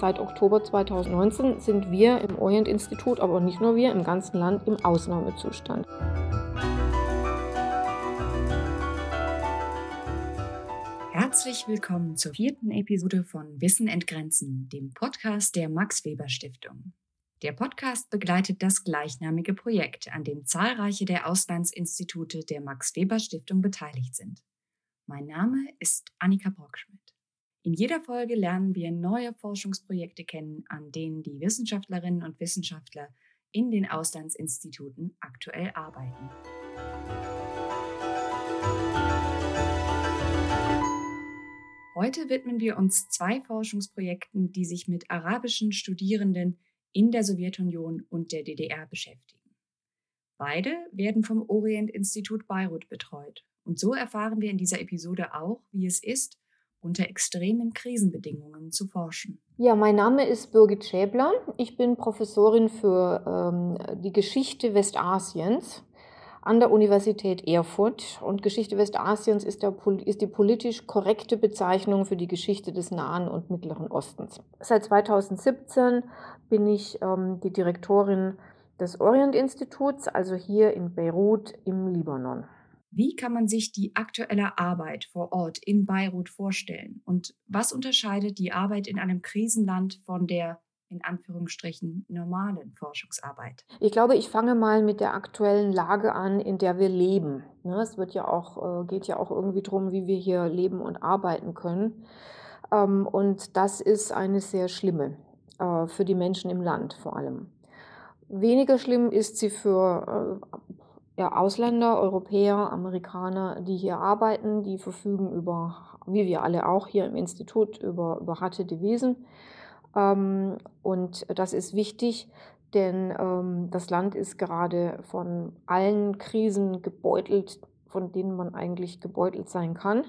Seit Oktober 2019 sind wir im Orient-Institut, aber nicht nur wir, im ganzen Land im Ausnahmezustand. Herzlich willkommen zur vierten Episode von Wissen entgrenzen, dem Podcast der Max Weber Stiftung. Der Podcast begleitet das gleichnamige Projekt, an dem zahlreiche der Auslandsinstitute der Max Weber Stiftung beteiligt sind. Mein Name ist Annika Brockschmidt. In jeder Folge lernen wir neue Forschungsprojekte kennen, an denen die Wissenschaftlerinnen und Wissenschaftler in den Auslandsinstituten aktuell arbeiten. Heute widmen wir uns zwei Forschungsprojekten, die sich mit arabischen Studierenden in der Sowjetunion und der DDR beschäftigen. Beide werden vom Orient-Institut Beirut betreut. Und so erfahren wir in dieser Episode auch, wie es ist, unter extremen Krisenbedingungen zu forschen. Ja, mein Name ist Birgit Schäbler. Ich bin Professorin für ähm, die Geschichte Westasiens an der Universität Erfurt. Und Geschichte Westasiens ist, der, ist die politisch korrekte Bezeichnung für die Geschichte des Nahen und Mittleren Ostens. Seit 2017 bin ich ähm, die Direktorin des Orient-Instituts, also hier in Beirut im Libanon. Wie kann man sich die aktuelle Arbeit vor Ort in Beirut vorstellen? Und was unterscheidet die Arbeit in einem Krisenland von der in Anführungsstrichen normalen Forschungsarbeit? Ich glaube, ich fange mal mit der aktuellen Lage an, in der wir leben. Ne, es wird ja auch, äh, geht ja auch irgendwie darum, wie wir hier leben und arbeiten können. Ähm, und das ist eine sehr schlimme äh, für die Menschen im Land vor allem. Weniger schlimm ist sie für äh, ja, Ausländer, Europäer, Amerikaner, die hier arbeiten, die verfügen über, wie wir alle auch hier im Institut, über, über harte Devisen. Ähm, und das ist wichtig, denn ähm, das Land ist gerade von allen Krisen gebeutelt, von denen man eigentlich gebeutelt sein kann,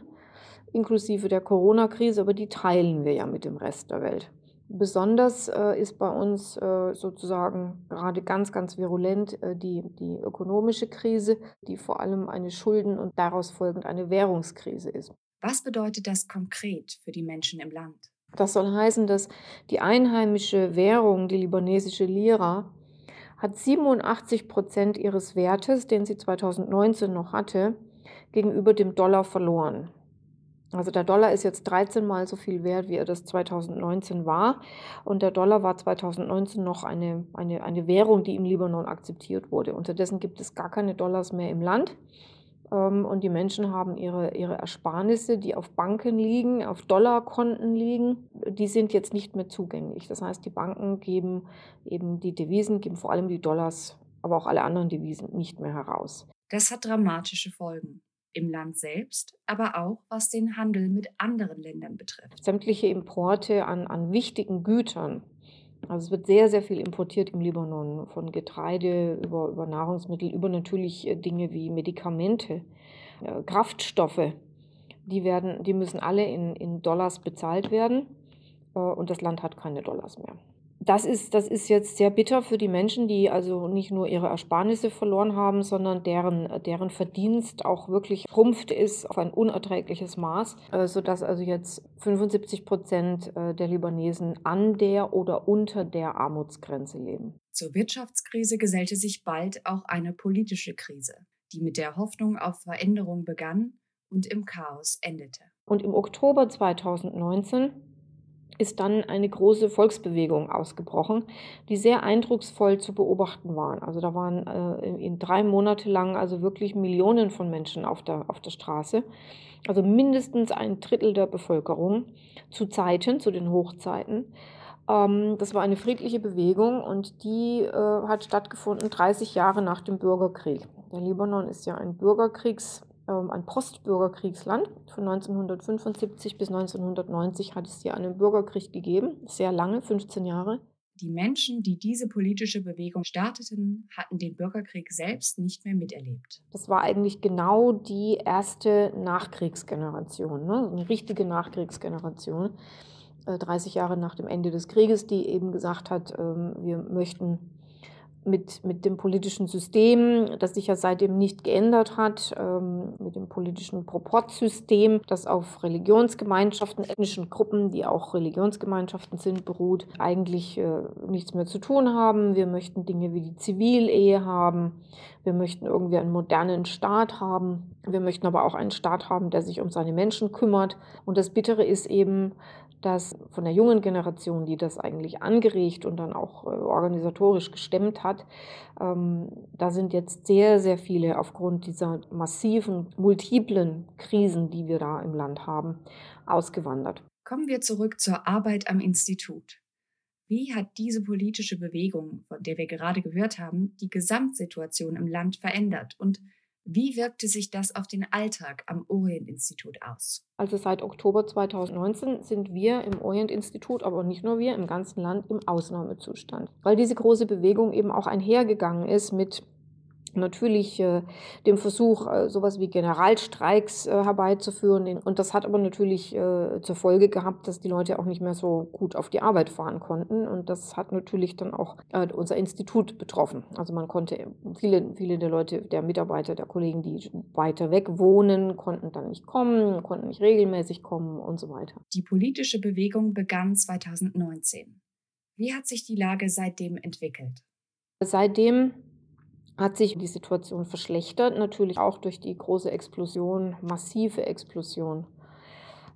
inklusive der Corona-Krise, aber die teilen wir ja mit dem Rest der Welt. Besonders äh, ist bei uns äh, sozusagen gerade ganz, ganz virulent äh, die, die ökonomische Krise, die vor allem eine Schulden- und daraus folgend eine Währungskrise ist. Was bedeutet das konkret für die Menschen im Land? Das soll heißen, dass die einheimische Währung, die libanesische Lira, hat 87 Prozent ihres Wertes, den sie 2019 noch hatte, gegenüber dem Dollar verloren. Also der Dollar ist jetzt 13 mal so viel wert, wie er das 2019 war. Und der Dollar war 2019 noch eine, eine, eine Währung, die im Libanon akzeptiert wurde. Unterdessen gibt es gar keine Dollars mehr im Land. Ähm, und die Menschen haben ihre, ihre Ersparnisse, die auf Banken liegen, auf Dollarkonten liegen, die sind jetzt nicht mehr zugänglich. Das heißt, die Banken geben eben die Devisen, geben vor allem die Dollars, aber auch alle anderen Devisen nicht mehr heraus. Das hat dramatische Folgen im Land selbst, aber auch was den Handel mit anderen Ländern betrifft. Sämtliche Importe an, an wichtigen Gütern. Also es wird sehr, sehr viel importiert im Libanon, von Getreide über, über Nahrungsmittel, über natürlich äh, Dinge wie Medikamente, äh, Kraftstoffe. Die, werden, die müssen alle in, in Dollars bezahlt werden äh, und das Land hat keine Dollars mehr das ist, das ist jetzt sehr bitter für die Menschen, die also nicht nur ihre Ersparnisse verloren haben, sondern deren, deren Verdienst auch wirklich schrumpft ist auf ein unerträgliches Maß, äh, sodass also jetzt 75 Prozent äh, der Libanesen an der oder unter der Armutsgrenze leben. Zur Wirtschaftskrise gesellte sich bald auch eine politische Krise, die mit der Hoffnung auf Veränderung begann und im Chaos endete. Und im Oktober 2019 ist dann eine große Volksbewegung ausgebrochen, die sehr eindrucksvoll zu beobachten waren. Also da waren äh, in drei Monate lang also wirklich Millionen von Menschen auf der, auf der Straße. Also mindestens ein Drittel der Bevölkerung zu Zeiten, zu den Hochzeiten. Ähm, das war eine friedliche Bewegung und die äh, hat stattgefunden 30 Jahre nach dem Bürgerkrieg. Der Libanon ist ja ein Bürgerkriegs ähm, ein Postbürgerkriegsland. Von 1975 bis 1990 hat es hier einen Bürgerkrieg gegeben, sehr lange, 15 Jahre. Die Menschen, die diese politische Bewegung starteten, hatten den Bürgerkrieg selbst nicht mehr miterlebt. Das war eigentlich genau die erste Nachkriegsgeneration, ne? eine richtige Nachkriegsgeneration, 30 äh, Jahre nach dem Ende des Krieges, die eben gesagt hat, ähm, wir möchten mit, mit dem politischen System, das sich ja seitdem nicht geändert hat, ähm, mit dem politischen Proportsystem, das auf Religionsgemeinschaften, ethnischen Gruppen, die auch Religionsgemeinschaften sind, beruht, eigentlich äh, nichts mehr zu tun haben. Wir möchten Dinge wie die Zivilehe haben. Wir möchten irgendwie einen modernen Staat haben. Wir möchten aber auch einen Staat haben, der sich um seine Menschen kümmert. Und das Bittere ist eben, dass von der jungen Generation, die das eigentlich angeregt und dann auch äh, organisatorisch gestemmt hat, ähm, da sind jetzt sehr, sehr viele aufgrund dieser massiven, multiplen Krisen, die wir da im Land haben, ausgewandert. Kommen wir zurück zur Arbeit am Institut. Wie hat diese politische Bewegung, von der wir gerade gehört haben, die Gesamtsituation im Land verändert und wie wirkte sich das auf den Alltag am Orient-Institut aus? Also seit Oktober 2019 sind wir im Orient-Institut, aber nicht nur wir, im ganzen Land im Ausnahmezustand, weil diese große Bewegung eben auch einhergegangen ist mit natürlich äh, dem Versuch, äh, sowas wie Generalstreiks äh, herbeizuführen. Und das hat aber natürlich äh, zur Folge gehabt, dass die Leute auch nicht mehr so gut auf die Arbeit fahren konnten. Und das hat natürlich dann auch äh, unser Institut betroffen. Also man konnte, viele, viele der Leute, der Mitarbeiter, der Kollegen, die weiter weg wohnen, konnten dann nicht kommen, konnten nicht regelmäßig kommen und so weiter. Die politische Bewegung begann 2019. Wie hat sich die Lage seitdem entwickelt? Seitdem hat sich die Situation verschlechtert, natürlich auch durch die große Explosion, massive Explosion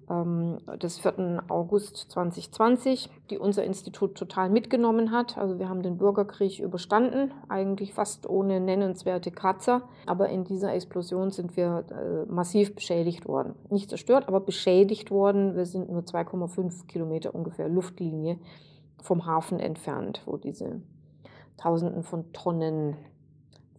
ähm, des 4. August 2020, die unser Institut total mitgenommen hat. Also wir haben den Bürgerkrieg überstanden, eigentlich fast ohne nennenswerte Kratzer, aber in dieser Explosion sind wir äh, massiv beschädigt worden. Nicht zerstört, aber beschädigt worden. Wir sind nur 2,5 Kilometer ungefähr Luftlinie vom Hafen entfernt, wo diese Tausenden von Tonnen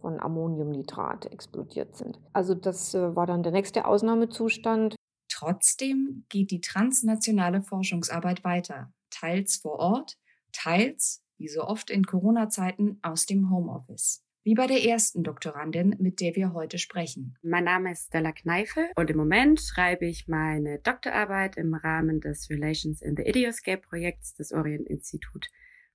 von Ammoniumnitrat explodiert sind. Also das äh, war dann der nächste Ausnahmezustand. Trotzdem geht die transnationale Forschungsarbeit weiter, teils vor Ort, teils, wie so oft in Corona-Zeiten, aus dem Homeoffice. Wie bei der ersten Doktorandin, mit der wir heute sprechen. Mein Name ist Stella Kneifel und im Moment schreibe ich meine Doktorarbeit im Rahmen des Relations in the Idioscape Projekts des Orient Institut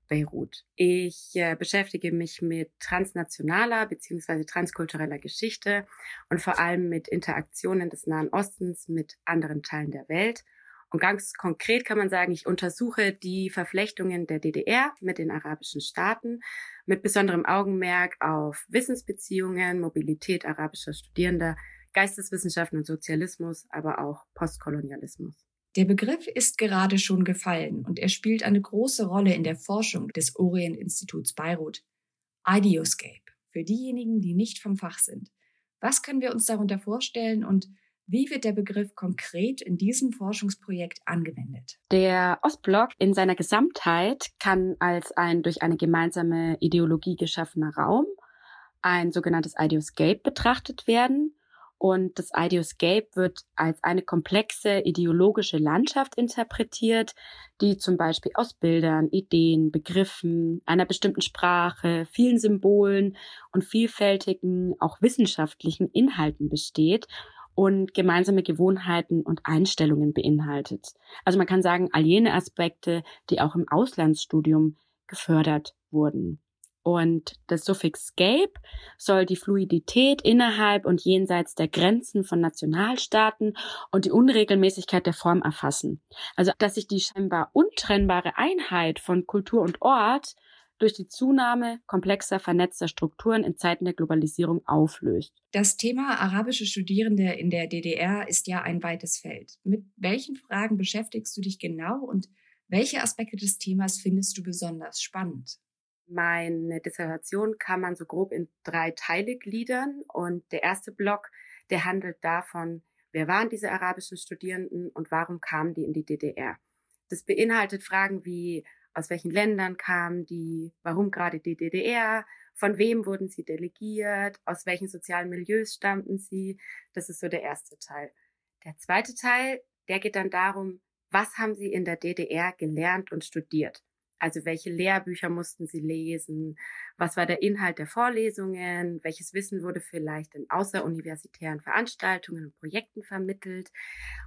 Beirut. Ich äh, beschäftige mich mit transnationaler bzw. transkultureller Geschichte und vor allem mit Interaktionen des Nahen Ostens mit anderen Teilen der Welt. Und ganz konkret kann man sagen, ich untersuche die Verflechtungen der DDR mit den arabischen Staaten mit besonderem Augenmerk auf Wissensbeziehungen, Mobilität arabischer Studierender, Geisteswissenschaften und Sozialismus, aber auch Postkolonialismus. Der Begriff ist gerade schon gefallen und er spielt eine große Rolle in der Forschung des Orient-Instituts Beirut. Ideoscape, für diejenigen, die nicht vom Fach sind. Was können wir uns darunter vorstellen und wie wird der Begriff konkret in diesem Forschungsprojekt angewendet? Der Ostblock in seiner Gesamtheit kann als ein durch eine gemeinsame Ideologie geschaffener Raum, ein sogenanntes Ideoscape betrachtet werden und das Ideoscape wird als eine komplexe ideologische Landschaft interpretiert, die zum Beispiel aus Bildern, Ideen, Begriffen, einer bestimmten Sprache, vielen Symbolen und vielfältigen, auch wissenschaftlichen Inhalten besteht und gemeinsame Gewohnheiten und Einstellungen beinhaltet. Also man kann sagen, all jene Aspekte, die auch im Auslandsstudium gefördert wurden. Und das Suffix scape soll die Fluidität innerhalb und jenseits der Grenzen von Nationalstaaten und die Unregelmäßigkeit der Form erfassen. Also, dass sich die scheinbar untrennbare Einheit von Kultur und Ort durch die Zunahme komplexer vernetzter Strukturen in Zeiten der Globalisierung auflöst. Das Thema arabische Studierende in der DDR ist ja ein weites Feld. Mit welchen Fragen beschäftigst du dich genau und welche Aspekte des Themas findest du besonders spannend? Meine Dissertation kann man so grob in drei Teile gliedern und der erste Block, der handelt davon, wer waren diese arabischen Studierenden und warum kamen die in die DDR. Das beinhaltet Fragen wie, aus welchen Ländern kamen die, warum gerade die DDR, von wem wurden sie delegiert, aus welchen sozialen Milieus stammten sie. Das ist so der erste Teil. Der zweite Teil, der geht dann darum, was haben sie in der DDR gelernt und studiert. Also welche Lehrbücher mussten sie lesen? Was war der Inhalt der Vorlesungen? Welches Wissen wurde vielleicht in außeruniversitären Veranstaltungen und Projekten vermittelt?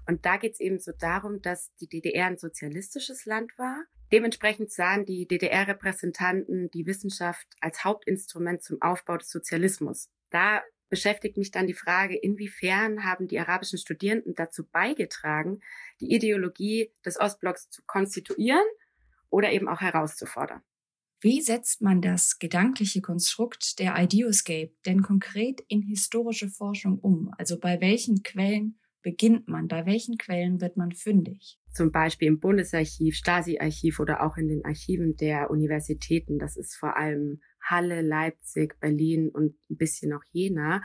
Und da geht es eben so darum, dass die DDR ein sozialistisches Land war, Dementsprechend sahen die DDR-Repräsentanten die Wissenschaft als Hauptinstrument zum Aufbau des Sozialismus. Da beschäftigt mich dann die Frage, inwiefern haben die arabischen Studierenden dazu beigetragen, die Ideologie des Ostblocks zu konstituieren oder eben auch herauszufordern. Wie setzt man das gedankliche Konstrukt der Ideoscape denn konkret in historische Forschung um? Also bei welchen Quellen beginnt man? Bei welchen Quellen wird man fündig? Zum Beispiel im Bundesarchiv, Stasi-Archiv oder auch in den Archiven der Universitäten. Das ist vor allem Halle, Leipzig, Berlin und ein bisschen auch Jena.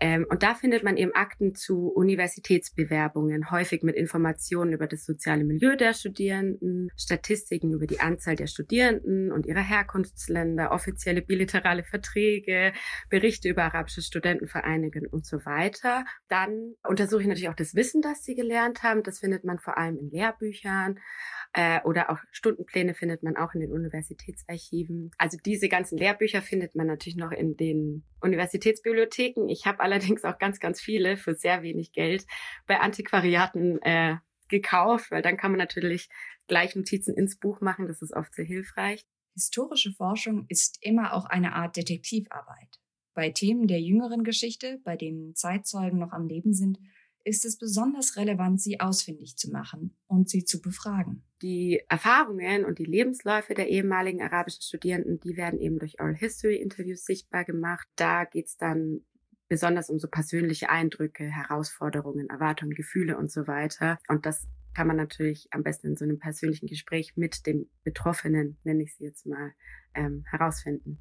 Ähm, und da findet man eben Akten zu Universitätsbewerbungen, häufig mit Informationen über das soziale Milieu der Studierenden, Statistiken über die Anzahl der Studierenden und ihre Herkunftsländer, offizielle bilaterale Verträge, Berichte über arabische Studentenvereinigungen und so weiter. Dann untersuche ich natürlich auch das Wissen, das sie gelernt haben. Das findet man vor allem in Lehrbüchern äh, oder auch Stundenpläne findet man auch in den Universitätsarchiven. Also diese ganzen Lehrbücher findet man natürlich noch in den Universitätsbibliotheken. Ich habe allerdings auch ganz, ganz viele für sehr wenig Geld bei Antiquariaten äh, gekauft, weil dann kann man natürlich gleich Notizen ins Buch machen. Das ist oft sehr hilfreich. Historische Forschung ist immer auch eine Art Detektivarbeit. Bei Themen der jüngeren Geschichte, bei denen Zeitzeugen noch am Leben sind, ist es besonders relevant, sie ausfindig zu machen und sie zu befragen. Die Erfahrungen und die Lebensläufe der ehemaligen arabischen Studierenden, die werden eben durch Oral History Interviews sichtbar gemacht. Da geht's dann besonders um so persönliche Eindrücke, Herausforderungen, Erwartungen, Gefühle und so weiter. Und das kann man natürlich am besten in so einem persönlichen Gespräch mit dem Betroffenen, nenne ich sie jetzt mal, ähm, herausfinden.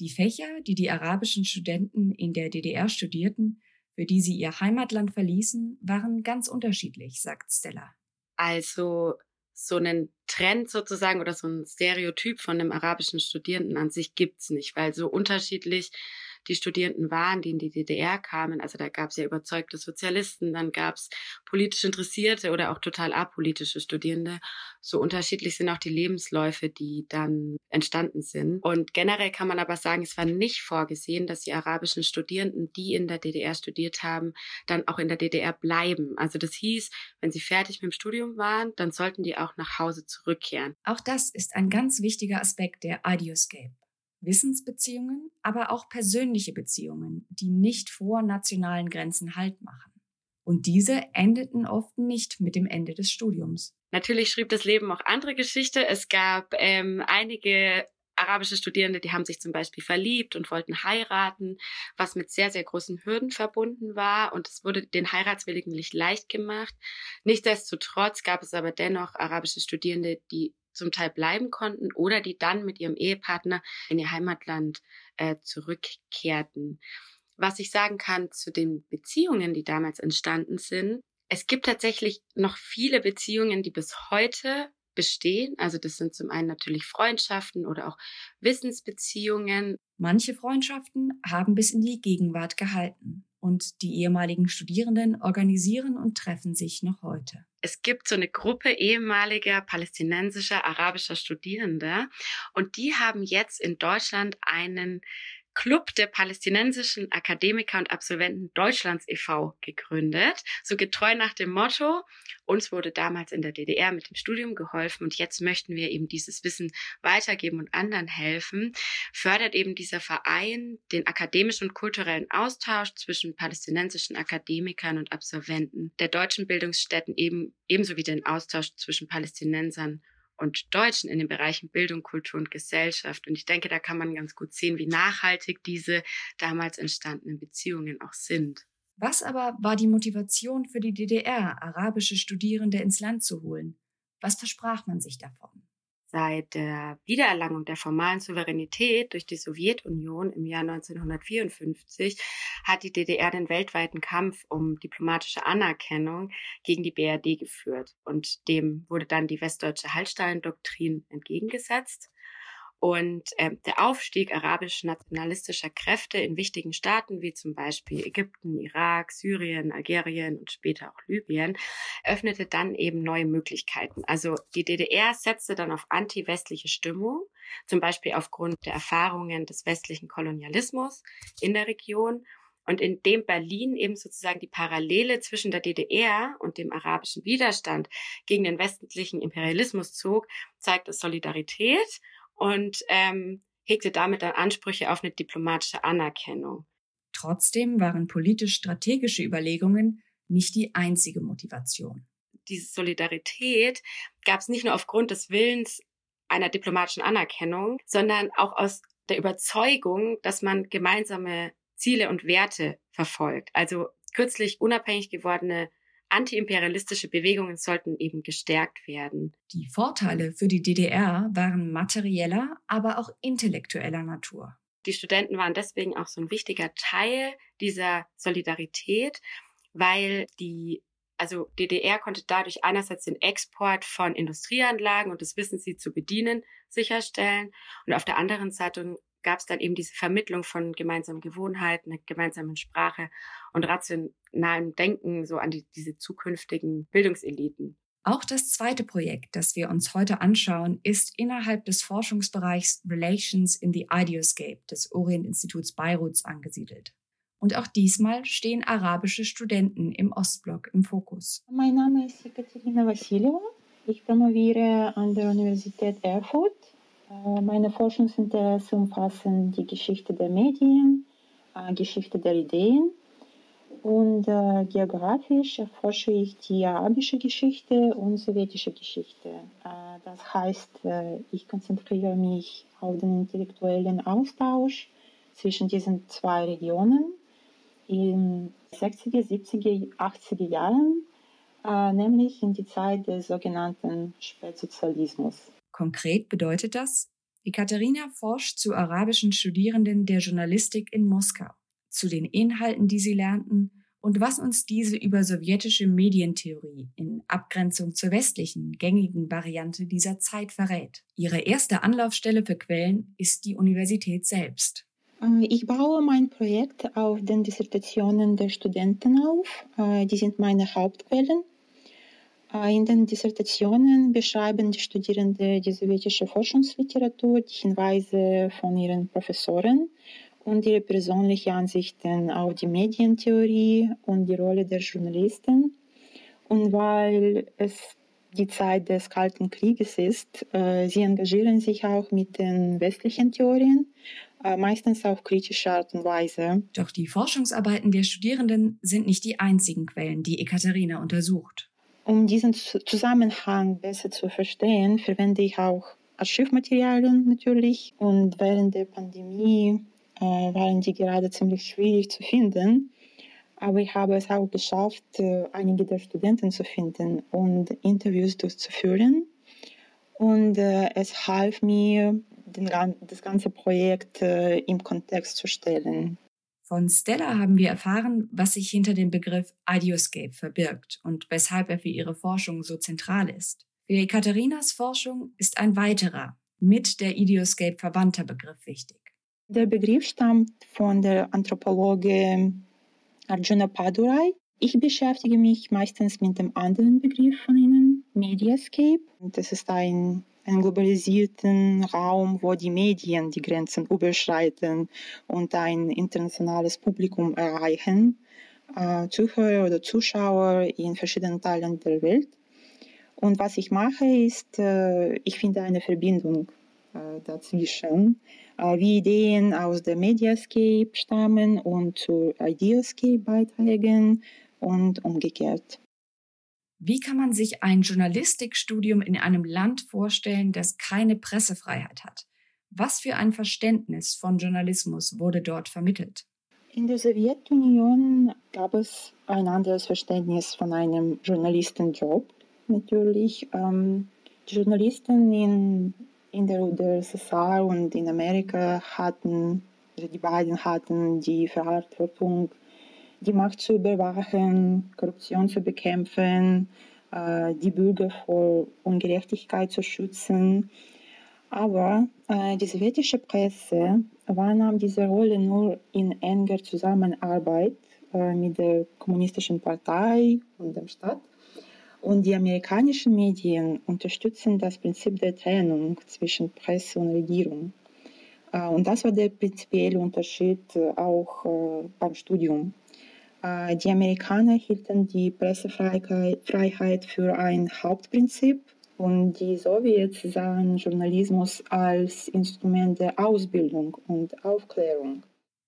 Die Fächer, die die arabischen Studenten in der DDR studierten, für die sie ihr Heimatland verließen, waren ganz unterschiedlich, sagt Stella. Also so einen Trend sozusagen oder so ein Stereotyp von einem arabischen Studierenden an sich gibt's nicht, weil so unterschiedlich die Studierenden waren, die in die DDR kamen. Also da gab es ja überzeugte Sozialisten, dann gab es politisch Interessierte oder auch total apolitische Studierende. So unterschiedlich sind auch die Lebensläufe, die dann entstanden sind. Und generell kann man aber sagen, es war nicht vorgesehen, dass die arabischen Studierenden, die in der DDR studiert haben, dann auch in der DDR bleiben. Also das hieß, wenn sie fertig mit dem Studium waren, dann sollten die auch nach Hause zurückkehren. Auch das ist ein ganz wichtiger Aspekt der Ideoscape. Wissensbeziehungen, aber auch persönliche Beziehungen, die nicht vor nationalen Grenzen Halt machen. Und diese endeten oft nicht mit dem Ende des Studiums. Natürlich schrieb das Leben auch andere Geschichte. Es gab ähm, einige arabische Studierende, die haben sich zum Beispiel verliebt und wollten heiraten, was mit sehr, sehr großen Hürden verbunden war. Und es wurde den Heiratswilligen nicht leicht gemacht. Nichtsdestotrotz gab es aber dennoch arabische Studierende, die zum Teil bleiben konnten oder die dann mit ihrem Ehepartner in ihr Heimatland äh, zurückkehrten. Was ich sagen kann zu den Beziehungen, die damals entstanden sind, es gibt tatsächlich noch viele Beziehungen, die bis heute bestehen. Also das sind zum einen natürlich Freundschaften oder auch Wissensbeziehungen. Manche Freundschaften haben bis in die Gegenwart gehalten und die ehemaligen Studierenden organisieren und treffen sich noch heute. Es gibt so eine Gruppe ehemaliger palästinensischer, arabischer Studierender und die haben jetzt in Deutschland einen Club der palästinensischen Akademiker und Absolventen Deutschlands e.V. gegründet. So getreu nach dem Motto, uns wurde damals in der DDR mit dem Studium geholfen und jetzt möchten wir eben dieses Wissen weitergeben und anderen helfen, fördert eben dieser Verein den akademischen und kulturellen Austausch zwischen palästinensischen Akademikern und Absolventen der deutschen Bildungsstätten eben, ebenso wie den Austausch zwischen Palästinensern und Deutschen in den Bereichen Bildung, Kultur und Gesellschaft. Und ich denke, da kann man ganz gut sehen, wie nachhaltig diese damals entstandenen Beziehungen auch sind. Was aber war die Motivation für die DDR, arabische Studierende ins Land zu holen? Was versprach man sich davon? Seit der Wiedererlangung der formalen Souveränität durch die Sowjetunion im Jahr 1954 hat die DDR den weltweiten Kampf um diplomatische Anerkennung gegen die BRD geführt. Und dem wurde dann die westdeutsche Hallstein-Doktrin entgegengesetzt. Und äh, der Aufstieg arabisch-nationalistischer Kräfte in wichtigen Staaten wie zum Beispiel Ägypten, Irak, Syrien, Algerien und später auch Libyen öffnete dann eben neue Möglichkeiten. Also die DDR setzte dann auf anti-westliche Stimmung, zum Beispiel aufgrund der Erfahrungen des westlichen Kolonialismus in der Region Und indem Berlin eben sozusagen die Parallele zwischen der DDR und dem arabischen Widerstand gegen den westlichen Imperialismus zog, zeigt es Solidarität und ähm, hegte damit dann Ansprüche auf eine diplomatische Anerkennung. Trotzdem waren politisch-strategische Überlegungen nicht die einzige Motivation. Diese Solidarität gab es nicht nur aufgrund des Willens einer diplomatischen Anerkennung, sondern auch aus der Überzeugung, dass man gemeinsame Ziele und Werte verfolgt. Also kürzlich unabhängig gewordene antiimperialistische Bewegungen sollten eben gestärkt werden. Die Vorteile für die DDR waren materieller, aber auch intellektueller Natur. Die Studenten waren deswegen auch so ein wichtiger Teil dieser Solidarität, weil die also DDR konnte dadurch einerseits den Export von Industrieanlagen und das Wissen, sie zu bedienen, sicherstellen. Und auf der anderen Seite gab es dann eben diese Vermittlung von gemeinsamen Gewohnheiten, einer gemeinsamen Sprache und rationalem Denken so an die, diese zukünftigen Bildungseliten. Auch das zweite Projekt, das wir uns heute anschauen, ist innerhalb des Forschungsbereichs Relations in the Ideoscape des Orient-Instituts Beiruts angesiedelt. Und auch diesmal stehen arabische Studenten im Ostblock im Fokus. Mein Name ist Ekaterina Vassiljeva. Ich promoviere an der Universität Erfurt meine Forschungsinteressen umfassen die Geschichte der Medien, äh, Geschichte der Ideen und äh, geografisch erforsche ich die arabische Geschichte und sowjetische Geschichte. das heißt, ich konzentriere mich auf den intellektuellen Austausch zwischen diesen zwei Regionen in 60er, 70er, 80er Jahren, nämlich in die Zeit des sogenannten Spätsozialismus. Konkret bedeutet das, Ekaterina forscht zu arabischen Studierenden der Journalistik in Moskau, zu den Inhalten, die sie lernten und was uns diese über sowjetische Medientheorie in Abgrenzung zur westlichen, gängigen Variante dieser Zeit verrät. Ihre erste Anlaufstelle für Quellen ist die Universität selbst. Äh, ich baue mein Projekt auf den Dissertationen der Studenten auf. Äh, die sind meine Hauptquellen. In den Dissertationen beschreiben die Studierenden die sowjetische Forschungsliteratur, die Hinweise von ihren Professoren und ihre persönlichen Ansichten auf die Medientheorie und die Rolle der Journalisten. Und weil es die Zeit des Kalten Krieges ist, sie engagieren sich auch mit den westlichen Theorien, meistens auf kritische Art und Weise. Doch die Forschungsarbeiten der Studierenden sind nicht die einzigen Quellen, die Ekaterina untersucht. Um diesen Zusammenhang besser zu verstehen, verwende ich auch Archivmaterialien natürlich. Und während der Pandemie äh, waren die gerade ziemlich schwierig zu finden. Aber ich habe es auch geschafft, äh, einige der Studenten zu finden und Interviews durchzuführen. Und äh, es half mir, den, das ganze Projekt äh, im Kontext zu stellen. Von Stella haben wir erfahren, was sich hinter dem Begriff Ideoscape verbirgt und weshalb er für ihre Forschung so zentral ist. Für Ekaterinas Forschung ist ein weiterer, mit der Ideoscape verwandter Begriff wichtig. Der Begriff stammt von der Anthropologe Arjuna Padurai. Ich beschäftige mich meistens mit dem anderen Begriff von ihnen, Mediascape. Das ist ein einen globalisierten Raum, wo die Medien die Grenzen überschreiten und ein internationales Publikum erreichen, äh, Zuhörer oder Zuschauer in verschiedenen Teilen der Welt. Und was ich mache, ist, äh, ich finde eine Verbindung äh, dazwischen, äh, wie Ideen aus der Mediascape stammen und zur Ideascape beitragen und umgekehrt. Wie kann man sich ein Journalistikstudium in einem Land vorstellen, das keine Pressefreiheit hat? Was für ein Verständnis von Journalismus wurde dort vermittelt? In der Sowjetunion gab es ein anderes Verständnis von einem Journalistenjob. Natürlich, ähm, Journalisten in, in der UdSSR und in Amerika hatten, also die beiden hatten die Verantwortung die Macht zu überwachen, Korruption zu bekämpfen, äh, die Bürger vor Ungerechtigkeit zu schützen. Aber äh, die sowjetische Presse wahrnahm diese Rolle nur in enger Zusammenarbeit äh, mit der kommunistischen Partei und dem Staat. Und die amerikanischen Medien unterstützen das Prinzip der Trennung zwischen Presse und Regierung. Und das war der prinzipielle Unterschied auch beim Studium. Die Amerikaner hielten die Pressefreiheit für ein Hauptprinzip und die Sowjets sahen Journalismus als Instrument der Ausbildung und Aufklärung.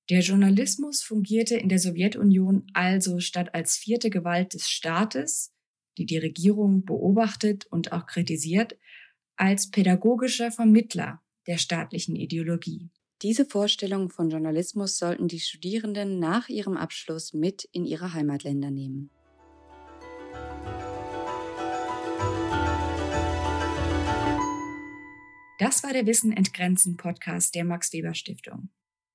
Der Journalismus fungierte in der Sowjetunion also statt als vierte Gewalt des Staates, die die Regierung beobachtet und auch kritisiert, als pädagogischer Vermittler der staatlichen Ideologie. Diese Vorstellung von Journalismus sollten die Studierenden nach ihrem Abschluss mit in ihre Heimatländer nehmen. Das war der Wissen entgrenzen Podcast der Max Weber Stiftung.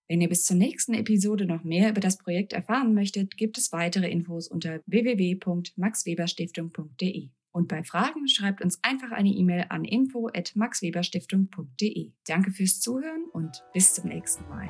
Wenn ihr bis zur nächsten Episode noch mehr über das Projekt erfahren möchtet, gibt es weitere Infos unter www.maxweberstiftung.de. Und bei Fragen schreibt uns einfach eine E-Mail an info@maxweberstiftung.de. Danke fürs Zuhören und bis zum nächsten Mal.